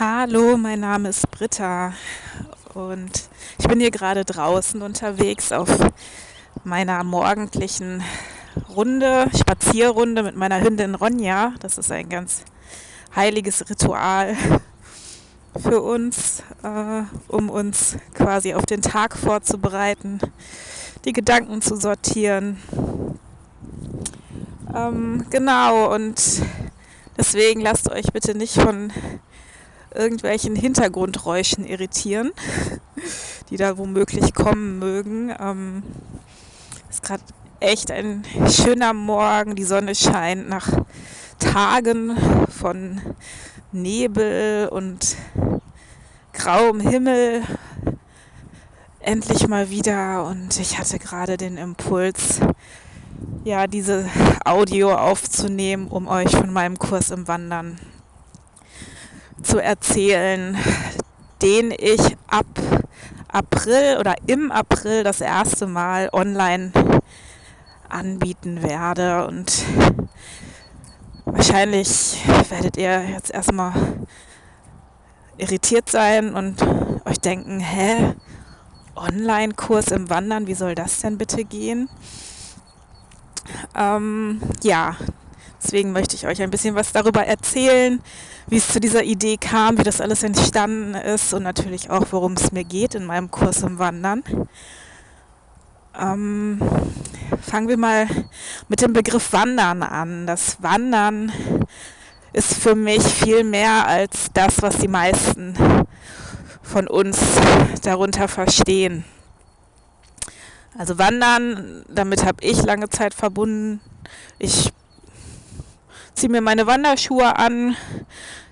Hallo, mein Name ist Britta und ich bin hier gerade draußen unterwegs auf meiner morgendlichen Runde, Spazierrunde mit meiner Hündin Ronja. Das ist ein ganz heiliges Ritual für uns, äh, um uns quasi auf den Tag vorzubereiten, die Gedanken zu sortieren. Ähm, genau, und deswegen lasst euch bitte nicht von irgendwelchen Hintergrundräuschen irritieren, die da womöglich kommen mögen. Ähm, ist gerade echt ein schöner Morgen, die Sonne scheint nach Tagen von Nebel und grauem Himmel endlich mal wieder und ich hatte gerade den Impuls, ja, diese Audio aufzunehmen, um euch von meinem Kurs im Wandern zu erzählen, den ich ab April oder im April das erste Mal online anbieten werde. Und wahrscheinlich werdet ihr jetzt erstmal irritiert sein und euch denken, hä? Online-Kurs im Wandern, wie soll das denn bitte gehen? Ähm, ja, deswegen möchte ich euch ein bisschen was darüber erzählen, wie es zu dieser Idee kam, wie das alles entstanden ist und natürlich auch, worum es mir geht in meinem Kurs im Wandern. Ähm, fangen wir mal mit dem Begriff Wandern an. Das Wandern ist für mich viel mehr als das, was die meisten von uns darunter verstehen. Also Wandern, damit habe ich lange Zeit verbunden. Ich ziehe mir meine Wanderschuhe an,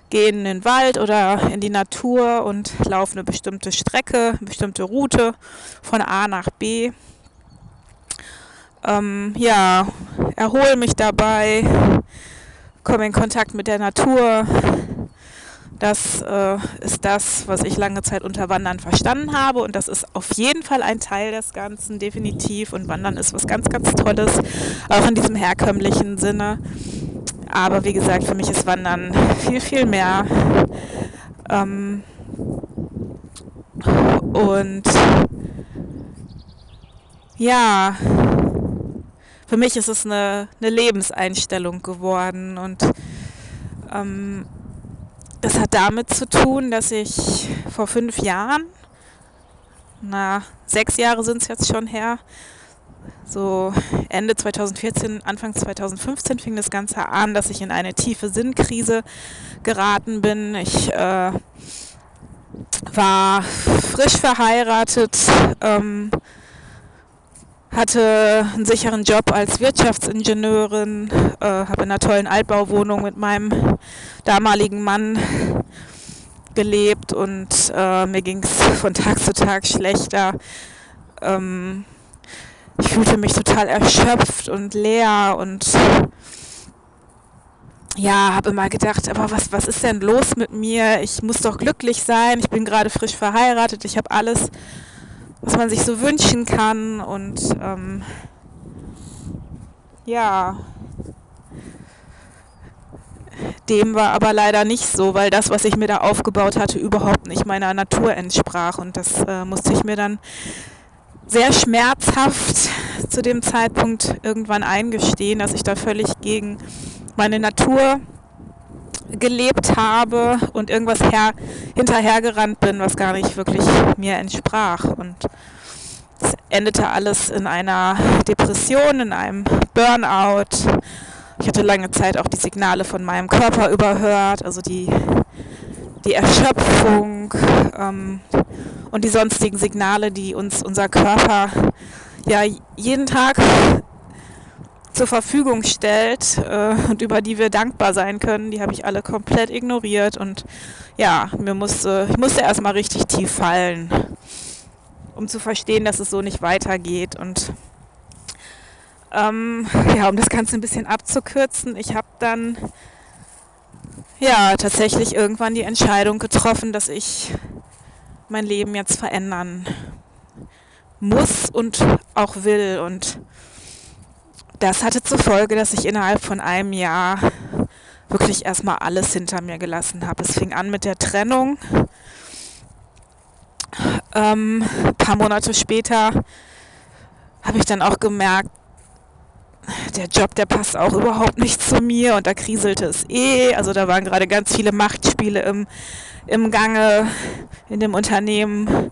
gehe in den Wald oder in die Natur und laufe eine bestimmte Strecke, eine bestimmte Route von A nach B. Ähm, ja, erhole mich dabei, komme in Kontakt mit der Natur. Das äh, ist das, was ich lange Zeit unter Wandern verstanden habe und das ist auf jeden Fall ein Teil des Ganzen, definitiv. Und Wandern ist was ganz, ganz Tolles, auch in diesem herkömmlichen Sinne. Aber wie gesagt, für mich ist Wandern viel, viel mehr. Ähm, und ja, für mich ist es eine, eine Lebenseinstellung geworden und ähm, das hat damit zu tun, dass ich vor fünf Jahren, na, sechs Jahre sind es jetzt schon her, so Ende 2014, Anfang 2015 fing das Ganze an, dass ich in eine tiefe Sinnkrise geraten bin. Ich äh, war frisch verheiratet, ähm, hatte einen sicheren Job als Wirtschaftsingenieurin, äh, habe in einer tollen Altbauwohnung mit meinem damaligen Mann gelebt und äh, mir ging es von Tag zu Tag schlechter. Ähm, fühlte mich total erschöpft und leer und ja, habe immer gedacht, aber was, was ist denn los mit mir? Ich muss doch glücklich sein. Ich bin gerade frisch verheiratet. Ich habe alles, was man sich so wünschen kann. Und ähm, ja, dem war aber leider nicht so, weil das, was ich mir da aufgebaut hatte, überhaupt nicht meiner Natur entsprach. Und das äh, musste ich mir dann sehr schmerzhaft zu dem Zeitpunkt irgendwann eingestehen, dass ich da völlig gegen meine Natur gelebt habe und irgendwas her hinterhergerannt bin, was gar nicht wirklich mir entsprach. Und es endete alles in einer Depression, in einem Burnout. Ich hatte lange Zeit auch die Signale von meinem Körper überhört, also die, die Erschöpfung, ähm, und die sonstigen Signale, die uns unser Körper ja jeden Tag zur Verfügung stellt äh, und über die wir dankbar sein können, die habe ich alle komplett ignoriert und ja, mir musste, ich musste erstmal richtig tief fallen, um zu verstehen, dass es so nicht weitergeht und ähm, ja, um das Ganze ein bisschen abzukürzen, ich habe dann ja tatsächlich irgendwann die Entscheidung getroffen, dass ich mein Leben jetzt verändern muss und auch will. Und das hatte zur Folge, dass ich innerhalb von einem Jahr wirklich erstmal alles hinter mir gelassen habe. Es fing an mit der Trennung. Ähm, ein paar Monate später habe ich dann auch gemerkt, der Job, der passt auch überhaupt nicht zu mir und da kriselte es eh. Also da waren gerade ganz viele Machtspiele im, im Gange in dem Unternehmen,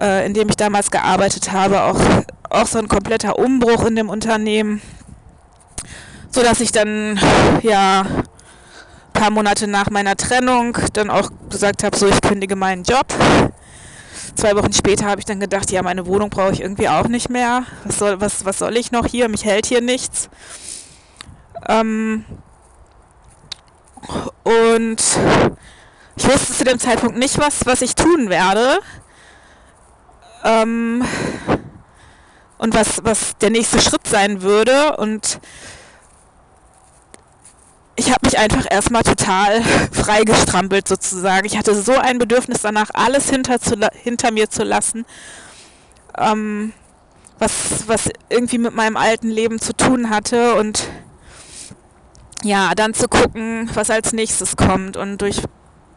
äh, in dem ich damals gearbeitet habe. Auch, auch so ein kompletter Umbruch in dem Unternehmen, so dass ich dann ja ein paar Monate nach meiner Trennung dann auch gesagt habe, so ich kündige meinen Job zwei Wochen später habe ich dann gedacht, ja, meine Wohnung brauche ich irgendwie auch nicht mehr. Was soll, was, was soll ich noch hier? Mich hält hier nichts. Ähm und ich wusste zu dem Zeitpunkt nicht, was, was ich tun werde. Ähm und was, was der nächste Schritt sein würde. Und ich habe mich einfach erstmal total freigestrampelt sozusagen. Ich hatte so ein Bedürfnis danach, alles hinter, zu, hinter mir zu lassen, ähm, was, was irgendwie mit meinem alten Leben zu tun hatte und ja, dann zu gucken, was als nächstes kommt und durch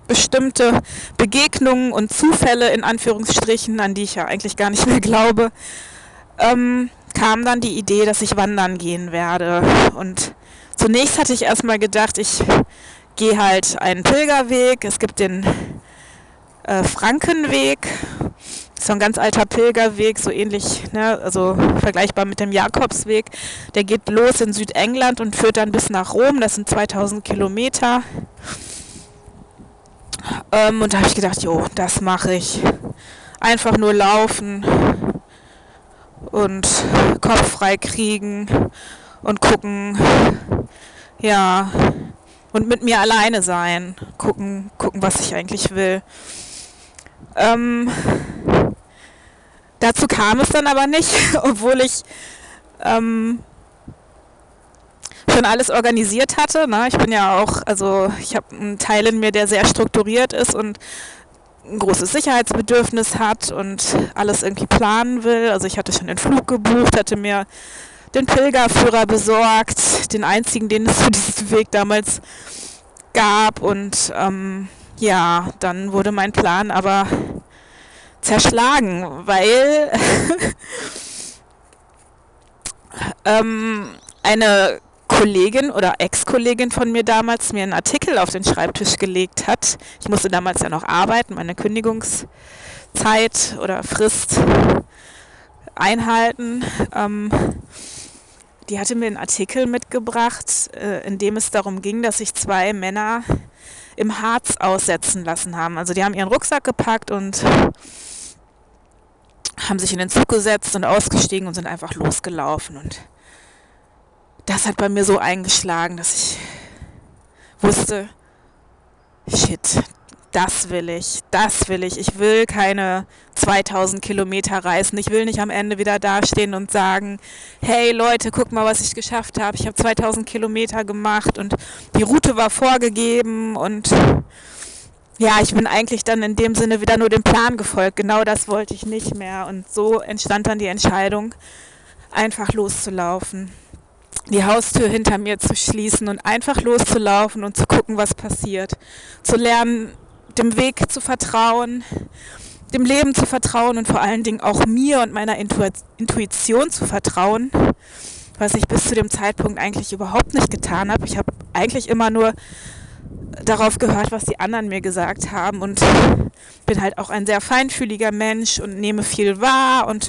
bestimmte Begegnungen und Zufälle in Anführungsstrichen, an die ich ja eigentlich gar nicht mehr glaube, ähm, kam dann die Idee, dass ich wandern gehen werde und Zunächst hatte ich erstmal gedacht, ich gehe halt einen Pilgerweg. Es gibt den äh, Frankenweg, so ein ganz alter Pilgerweg, so ähnlich, ne, also vergleichbar mit dem Jakobsweg. Der geht los in Südengland und führt dann bis nach Rom. Das sind 2000 Kilometer. Ähm, und da habe ich gedacht, jo, das mache ich. Einfach nur laufen und Kopf frei kriegen und gucken, ja, und mit mir alleine sein, gucken, gucken, was ich eigentlich will. Ähm, dazu kam es dann aber nicht, obwohl ich ähm, schon alles organisiert hatte. Ne? Ich bin ja auch, also ich habe einen Teil in mir, der sehr strukturiert ist und ein großes Sicherheitsbedürfnis hat und alles irgendwie planen will. Also ich hatte schon den Flug gebucht, hatte mir den Pilgerführer besorgt, den einzigen, den es für diesen Weg damals gab. Und ähm, ja, dann wurde mein Plan aber zerschlagen, weil ähm, eine Kollegin oder Ex-Kollegin von mir damals mir einen Artikel auf den Schreibtisch gelegt hat. Ich musste damals ja noch arbeiten, meine Kündigungszeit oder Frist einhalten. Ähm, die hatte mir einen Artikel mitgebracht, äh, in dem es darum ging, dass sich zwei Männer im Harz aussetzen lassen haben. Also die haben ihren Rucksack gepackt und haben sich in den Zug gesetzt und ausgestiegen und sind einfach losgelaufen. Und das hat bei mir so eingeschlagen, dass ich wusste, shit, das will ich, das will ich. Ich will keine 2000 Kilometer reisen. Ich will nicht am Ende wieder dastehen und sagen, hey Leute, guck mal, was ich geschafft habe. Ich habe 2000 Kilometer gemacht und die Route war vorgegeben und ja, ich bin eigentlich dann in dem Sinne wieder nur dem Plan gefolgt. Genau das wollte ich nicht mehr. Und so entstand dann die Entscheidung, einfach loszulaufen die Haustür hinter mir zu schließen und einfach loszulaufen und zu gucken, was passiert. Zu lernen, dem Weg zu vertrauen, dem Leben zu vertrauen und vor allen Dingen auch mir und meiner Intuition zu vertrauen, was ich bis zu dem Zeitpunkt eigentlich überhaupt nicht getan habe. Ich habe eigentlich immer nur darauf gehört, was die anderen mir gesagt haben. Und bin halt auch ein sehr feinfühliger Mensch und nehme viel wahr und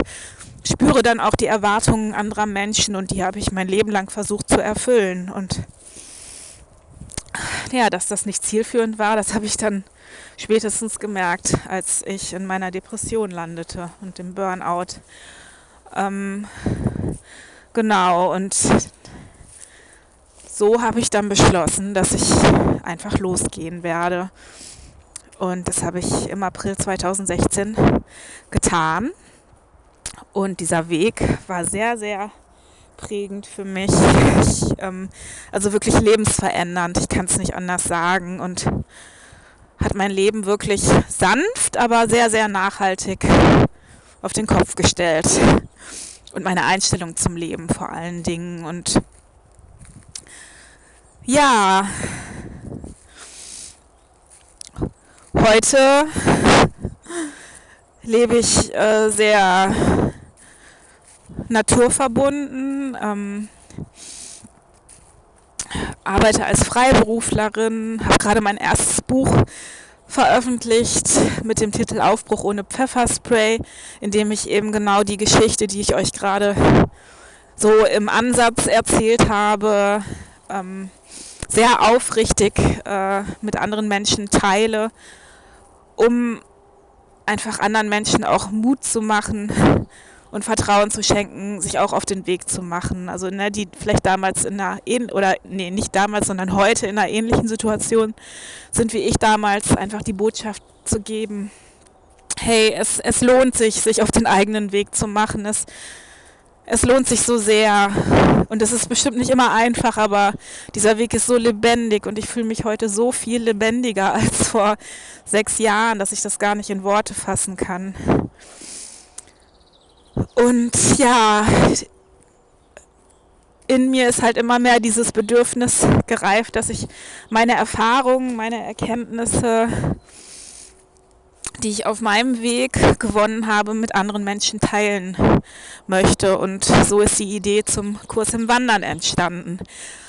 spüre dann auch die Erwartungen anderer Menschen. Und die habe ich mein Leben lang versucht zu erfüllen. Und ja, dass das nicht zielführend war, das habe ich dann spätestens gemerkt, als ich in meiner Depression landete und dem Burnout. Ähm, genau, und so habe ich dann beschlossen, dass ich einfach losgehen werde. Und das habe ich im April 2016 getan. Und dieser Weg war sehr, sehr prägend für mich. Ich, ähm, also wirklich lebensverändernd. Ich kann es nicht anders sagen. Und hat mein Leben wirklich sanft, aber sehr, sehr nachhaltig auf den Kopf gestellt. Und meine Einstellung zum Leben vor allen Dingen. Und ja, heute lebe ich äh, sehr naturverbunden, ähm, arbeite als Freiberuflerin, habe gerade mein erstes Buch veröffentlicht mit dem Titel Aufbruch ohne Pfefferspray, in dem ich eben genau die Geschichte, die ich euch gerade so im Ansatz erzählt habe, ähm, sehr aufrichtig äh, mit anderen Menschen teile, um einfach anderen Menschen auch Mut zu machen und Vertrauen zu schenken, sich auch auf den Weg zu machen. Also ne, die vielleicht damals in einer oder nee, nicht damals, sondern heute in einer ähnlichen Situation sind wie ich damals, einfach die Botschaft zu geben, hey, es, es lohnt sich, sich auf den eigenen Weg zu machen. Es, es lohnt sich so sehr. Und es ist bestimmt nicht immer einfach, aber dieser Weg ist so lebendig und ich fühle mich heute so viel lebendiger als vor sechs Jahren, dass ich das gar nicht in Worte fassen kann. Und ja, in mir ist halt immer mehr dieses Bedürfnis gereift, dass ich meine Erfahrungen, meine Erkenntnisse, die ich auf meinem Weg gewonnen habe, mit anderen Menschen teilen möchte. Und so ist die Idee zum Kurs im Wandern entstanden.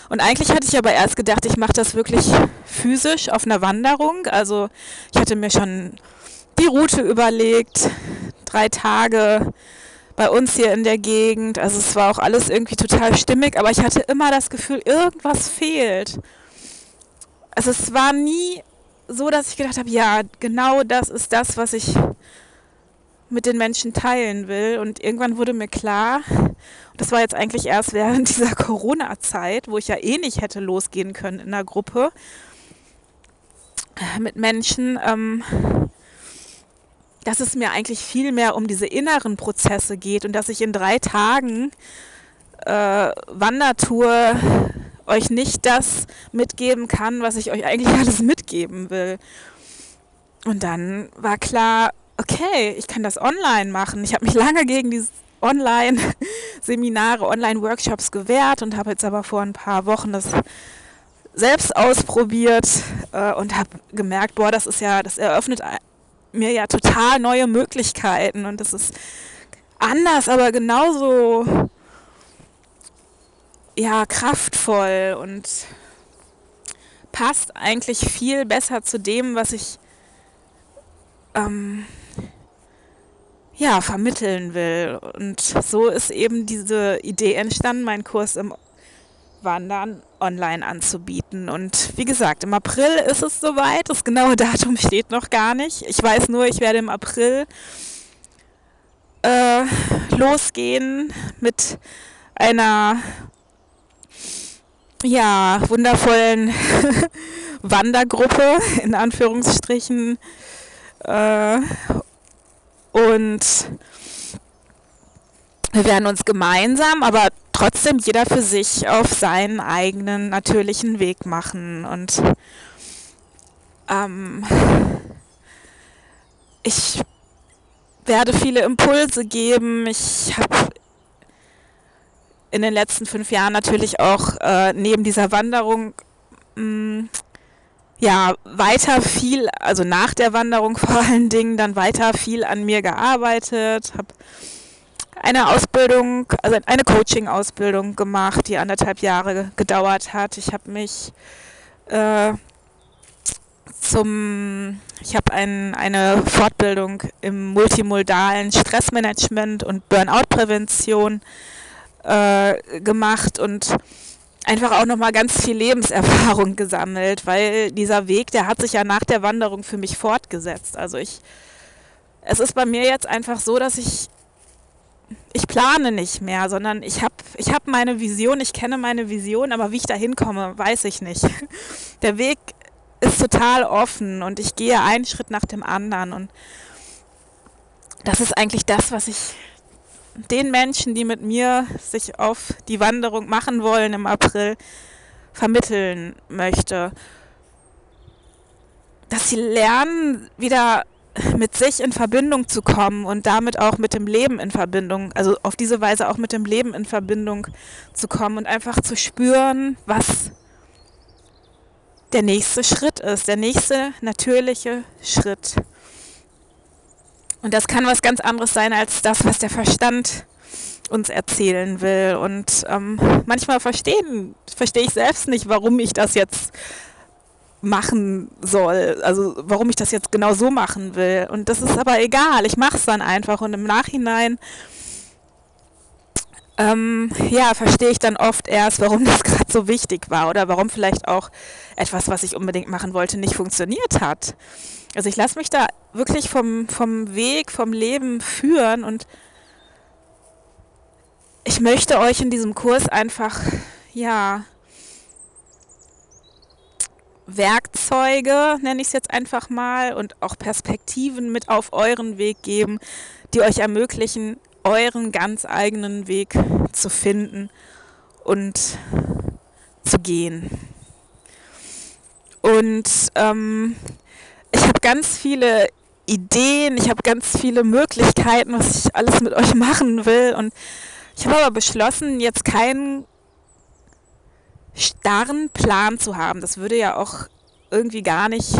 Und eigentlich hatte ich aber erst gedacht, ich mache das wirklich physisch auf einer Wanderung. Also ich hatte mir schon die Route überlegt, drei Tage bei uns hier in der Gegend. Also es war auch alles irgendwie total stimmig, aber ich hatte immer das Gefühl, irgendwas fehlt. Also es war nie so, dass ich gedacht habe, ja, genau das ist das, was ich mit den Menschen teilen will. Und irgendwann wurde mir klar, das war jetzt eigentlich erst während dieser Corona-Zeit, wo ich ja eh nicht hätte losgehen können in der Gruppe mit Menschen, ähm, dass es mir eigentlich viel mehr um diese inneren Prozesse geht und dass ich in drei Tagen äh, Wandertour euch nicht das mitgeben kann, was ich euch eigentlich alles mitgeben will. Und dann war klar, okay, ich kann das online machen. Ich habe mich lange gegen diese Online-Seminare, Online-Workshops gewehrt und habe jetzt aber vor ein paar Wochen das selbst ausprobiert äh, und habe gemerkt, boah, das ist ja, das eröffnet mir ja total neue Möglichkeiten und das ist anders, aber genauso ja kraftvoll und passt eigentlich viel besser zu dem, was ich ähm, ja vermitteln will. Und so ist eben diese Idee entstanden, meinen Kurs im Wandern online anzubieten. Und wie gesagt, im April ist es soweit. Das genaue Datum steht noch gar nicht. Ich weiß nur, ich werde im April äh, losgehen mit einer ja, wundervollen Wandergruppe in Anführungsstrichen. Äh, und wir werden uns gemeinsam, aber trotzdem jeder für sich auf seinen eigenen natürlichen Weg machen. Und ähm, ich werde viele Impulse geben. Ich habe in den letzten fünf Jahren natürlich auch äh, neben dieser Wanderung mh, mm, ja weiter viel, also nach der Wanderung vor allen Dingen, dann weiter viel an mir gearbeitet, habe eine Ausbildung, also eine Coaching-Ausbildung gemacht, die anderthalb Jahre gedauert hat. Ich habe mich äh, zum, ich habe ein, eine Fortbildung im multimodalen Stressmanagement und Burnout-Prävention äh, gemacht und einfach auch nochmal ganz viel Lebenserfahrung gesammelt, weil dieser Weg, der hat sich ja nach der Wanderung für mich fortgesetzt. Also ich, es ist bei mir jetzt einfach so, dass ich ich plane nicht mehr, sondern ich habe ich hab meine Vision, ich kenne meine Vision, aber wie ich da hinkomme, weiß ich nicht. Der Weg ist total offen und ich gehe einen Schritt nach dem anderen und das ist eigentlich das, was ich den Menschen, die mit mir sich auf die Wanderung machen wollen im April, vermitteln möchte. Dass sie lernen, wieder mit sich in Verbindung zu kommen und damit auch mit dem Leben in Verbindung, also auf diese Weise auch mit dem Leben in Verbindung zu kommen und einfach zu spüren, was der nächste Schritt ist, der nächste natürliche Schritt. Und das kann was ganz anderes sein als das, was der Verstand uns erzählen will. Und ähm, manchmal verstehen, verstehe ich selbst nicht, warum ich das jetzt machen soll, also warum ich das jetzt genau so machen will. Und das ist aber egal, ich mache es dann einfach und im Nachhinein ähm, ja, verstehe ich dann oft erst, warum das gerade so wichtig war oder warum vielleicht auch etwas, was ich unbedingt machen wollte, nicht funktioniert hat. Also ich lasse mich da wirklich vom, vom Weg, vom Leben führen und ich möchte euch in diesem Kurs einfach, ja, Werkzeuge, nenne ich es jetzt einfach mal, und auch Perspektiven mit auf euren Weg geben, die euch ermöglichen, euren ganz eigenen Weg zu finden und zu gehen. Und ähm, ich habe ganz viele Ideen, ich habe ganz viele Möglichkeiten, was ich alles mit euch machen will. Und ich habe aber beschlossen, jetzt keinen starren Plan zu haben. Das würde ja auch irgendwie gar nicht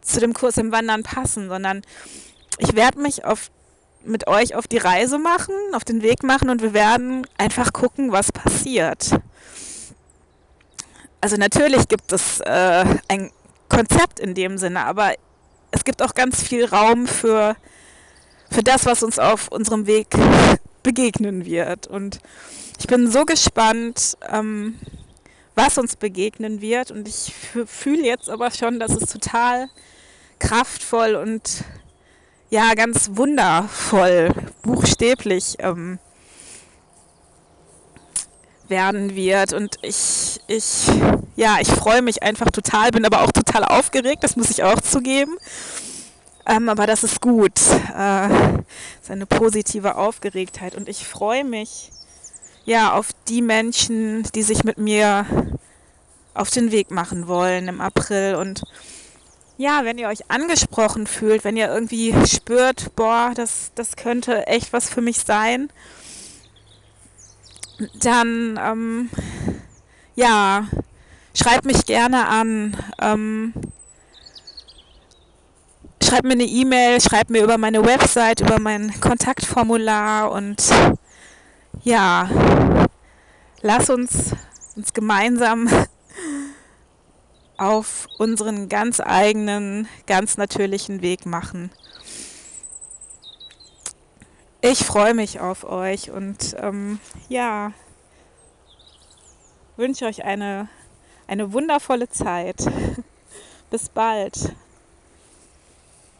zu dem Kurs im Wandern passen, sondern ich werde mich auf, mit euch auf die Reise machen, auf den Weg machen und wir werden einfach gucken, was passiert. Also natürlich gibt es äh, ein Konzept in dem Sinne, aber es gibt auch ganz viel Raum für, für das, was uns auf unserem Weg begegnen wird. Und ich bin so gespannt, ähm, was uns begegnen wird. Und ich fühle jetzt aber schon, dass es total kraftvoll und ja, ganz wundervoll, buchstäblich ähm, werden wird. Und ich, ich, ja, ich freue mich einfach total, bin aber auch total aufgeregt, das muss ich auch zugeben. Ähm, aber das ist gut. Äh, ist eine positive Aufgeregtheit. Und ich freue mich ja auf die Menschen, die sich mit mir auf den Weg machen wollen im April. Und ja, wenn ihr euch angesprochen fühlt, wenn ihr irgendwie spürt, boah, das, das könnte echt was für mich sein, dann ähm, ja, schreibt mich gerne an. Ähm, schreibt mir eine E-Mail, schreibt mir über meine Website, über mein Kontaktformular und ja, lass uns uns gemeinsam auf unseren ganz eigenen, ganz natürlichen Weg machen. Ich freue mich auf euch und ähm, ja, wünsche euch eine, eine wundervolle Zeit. Bis bald.